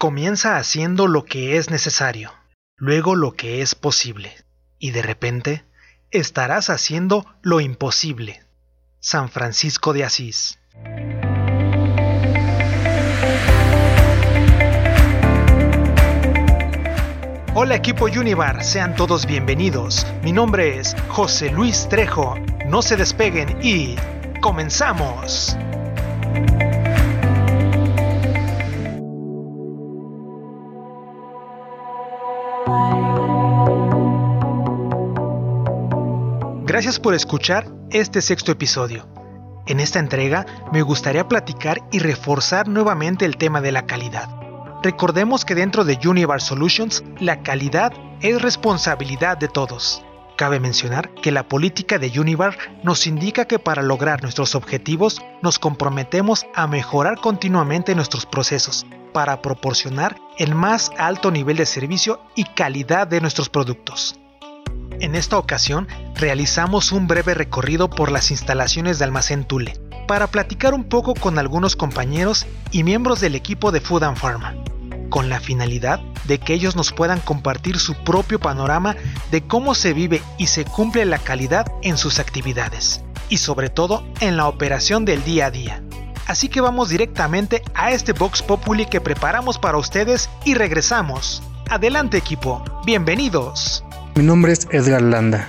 Comienza haciendo lo que es necesario, luego lo que es posible, y de repente estarás haciendo lo imposible. San Francisco de Asís. Hola equipo Univar, sean todos bienvenidos. Mi nombre es José Luis Trejo. No se despeguen y comenzamos. Gracias por escuchar este sexto episodio. En esta entrega me gustaría platicar y reforzar nuevamente el tema de la calidad. Recordemos que dentro de Univar Solutions la calidad es responsabilidad de todos. Cabe mencionar que la política de Univar nos indica que para lograr nuestros objetivos nos comprometemos a mejorar continuamente nuestros procesos para proporcionar el más alto nivel de servicio y calidad de nuestros productos. En esta ocasión realizamos un breve recorrido por las instalaciones de Almacén Tule para platicar un poco con algunos compañeros y miembros del equipo de Food and Pharma, con la finalidad de que ellos nos puedan compartir su propio panorama de cómo se vive y se cumple la calidad en sus actividades, y sobre todo en la operación del día a día. Así que vamos directamente a este Vox Populi que preparamos para ustedes y regresamos. Adelante equipo, bienvenidos. Mi nombre es Edgar Landa.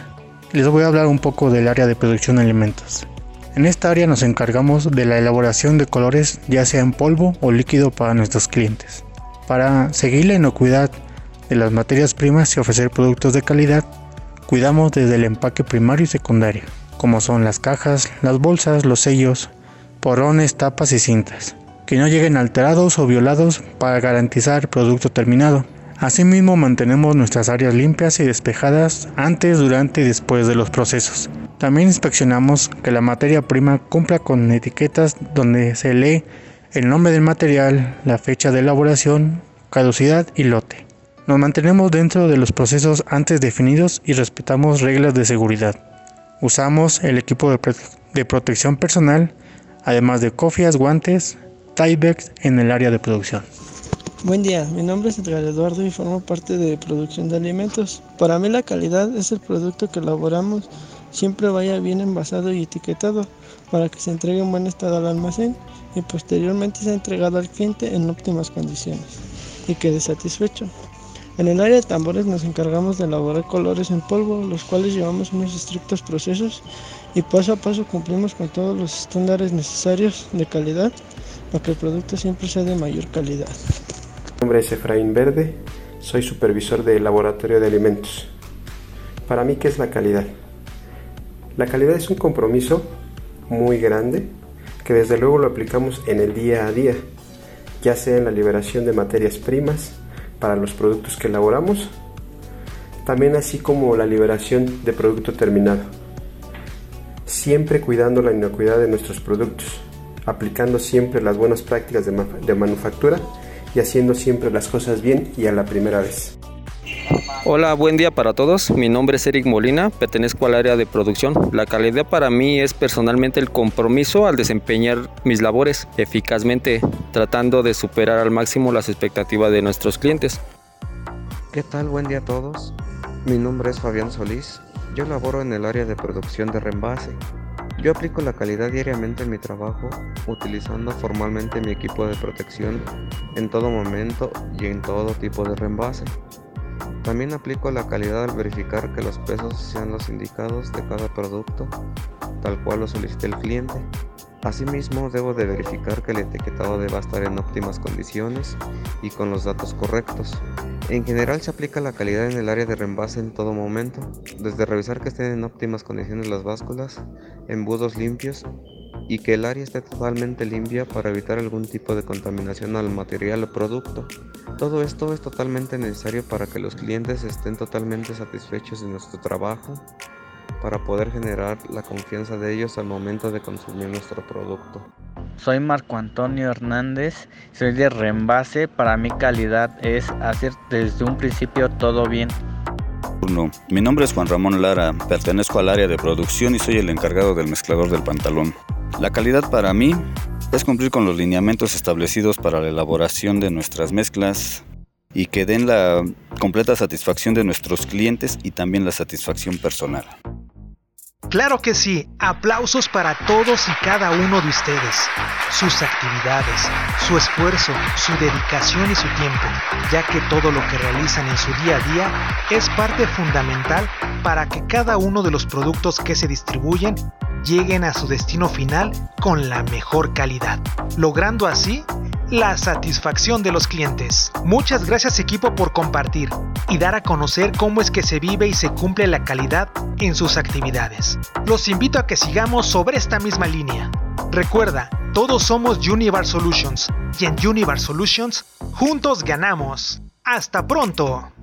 Les voy a hablar un poco del área de producción de alimentos. En esta área nos encargamos de la elaboración de colores ya sea en polvo o líquido para nuestros clientes. Para seguir la inocuidad de las materias primas y ofrecer productos de calidad, cuidamos desde el empaque primario y secundario, como son las cajas, las bolsas, los sellos, porrones, tapas y cintas, que no lleguen alterados o violados para garantizar producto terminado. Asimismo mantenemos nuestras áreas limpias y despejadas antes, durante y después de los procesos. También inspeccionamos que la materia prima cumpla con etiquetas donde se lee el nombre del material, la fecha de elaboración, caducidad y lote. Nos mantenemos dentro de los procesos antes definidos y respetamos reglas de seguridad. Usamos el equipo de, protección personal, además de cofias, guantes, tiebags en el área de producción. Buen día, mi nombre es Edgar Eduardo y formo parte de producción de alimentos. Para mí la calidad es el producto que elaboramos, siempre vaya bien envasado y etiquetado para que se entregue en buen estado al almacén y posteriormente sea entregado al cliente en óptimas condiciones y quede satisfecho. En el área de tambores nos encargamos de elaborar colores en polvo, los cuales llevamos unos estrictos procesos y paso a paso cumplimos con todos los estándares necesarios de calidad para que el producto siempre sea de mayor calidad. Mi nombre es Efraín Verde, soy supervisor del laboratorio de alimentos. Para mí, ¿qué es la calidad? La calidad es un compromiso muy grande que desde luego lo aplicamos en el día a día, ya sea en la liberación de materias primas para los productos que elaboramos, también así como la liberación de producto terminado, siempre cuidando la inocuidad de nuestros productos, aplicando siempre las buenas prácticas de, de manufactura y haciendo siempre las cosas bien y a la primera vez. Hola, buen día para todos. Mi nombre es Eric Molina, pertenezco al área de producción. La calidad para mí es personalmente el compromiso al desempeñar mis labores eficazmente, tratando de superar al máximo las expectativas de nuestros clientes. ¿Qué tal? Buen día a todos. Mi nombre es Fabián Solís. Yo laboro en el área de producción de reembase. Yo aplico la calidad diariamente en mi trabajo, utilizando formalmente mi equipo de protección en todo momento y en todo tipo de reembase. También aplico la calidad al verificar que los pesos sean los indicados de cada producto, tal cual lo solicite el cliente. Asimismo, debo de verificar que el etiquetado deba estar en óptimas condiciones y con los datos correctos. En general se aplica la calidad en el área de reembase en todo momento, desde revisar que estén en óptimas condiciones las básculas, embudos limpios y que el área esté totalmente limpia para evitar algún tipo de contaminación al material o producto. Todo esto es totalmente necesario para que los clientes estén totalmente satisfechos de nuestro trabajo, para poder generar la confianza de ellos al momento de consumir nuestro producto. Soy Marco Antonio Hernández, soy de Reembase. Para mi calidad es hacer desde un principio todo bien. Mi nombre es Juan Ramón Lara, pertenezco al área de producción y soy el encargado del mezclador del pantalón. La calidad para mí es cumplir con los lineamientos establecidos para la elaboración de nuestras mezclas y que den la completa satisfacción de nuestros clientes y también la satisfacción personal. Claro que sí, aplausos para todos y cada uno de ustedes, sus actividades, su esfuerzo, su dedicación y su tiempo, ya que todo lo que realizan en su día a día es parte fundamental para que cada uno de los productos que se distribuyen lleguen a su destino final con la mejor calidad, logrando así la satisfacción de los clientes. Muchas gracias equipo por compartir y dar a conocer cómo es que se vive y se cumple la calidad en sus actividades. Los invito a que sigamos sobre esta misma línea. Recuerda, todos somos Univar Solutions y en Univar Solutions juntos ganamos. Hasta pronto.